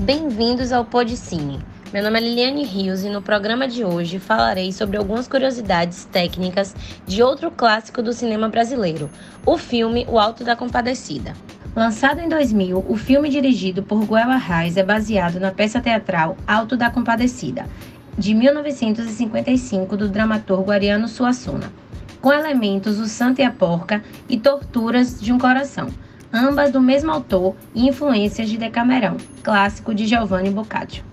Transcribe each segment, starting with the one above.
Bem-vindos ao Podcine. Meu nome é Liliane Rios e no programa de hoje falarei sobre algumas curiosidades técnicas de outro clássico do cinema brasileiro, o filme O Alto da Compadecida. Lançado em 2000, o filme dirigido por Guel Arraes é baseado na peça teatral Alto da Compadecida, de 1955 do dramaturgo Ariano Suassuna, com elementos O Santo e a Porca e Torturas de um Coração, ambas do mesmo autor e influências de Decamerão, clássico de Giovanni Boccaccio.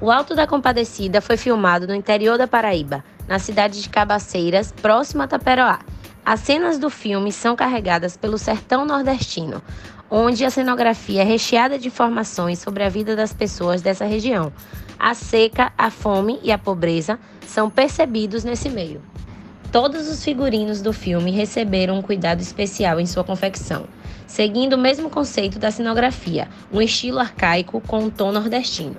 O Alto da Compadecida foi filmado no interior da Paraíba, na cidade de Cabaceiras, próximo a Taperoá. As cenas do filme são carregadas pelo sertão nordestino, onde a cenografia é recheada de informações sobre a vida das pessoas dessa região. A seca, a fome e a pobreza são percebidos nesse meio. Todos os figurinos do filme receberam um cuidado especial em sua confecção, seguindo o mesmo conceito da cenografia, um estilo arcaico com um tom nordestino.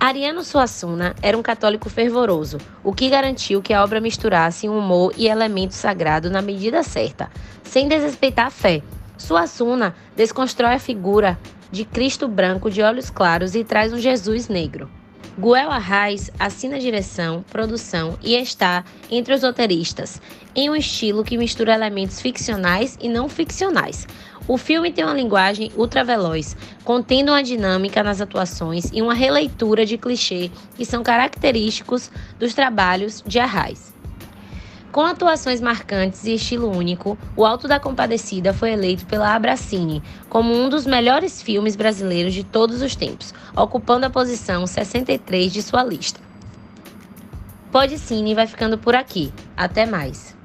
Ariano Suassuna era um católico fervoroso, o que garantiu que a obra misturasse humor e elemento sagrado na medida certa, sem desrespeitar a fé. Suassuna desconstrói a figura de Cristo branco de olhos claros e traz um Jesus negro. Guel Arraes assina direção, produção e está entre os roteiristas, em um estilo que mistura elementos ficcionais e não ficcionais, o filme tem uma linguagem ultraveloz, contendo uma dinâmica nas atuações e uma releitura de clichê que são característicos dos trabalhos de Arraes. Com atuações marcantes e estilo único, O Alto da Compadecida foi eleito pela Abracine como um dos melhores filmes brasileiros de todos os tempos, ocupando a posição 63 de sua lista. Podcine vai ficando por aqui. Até mais!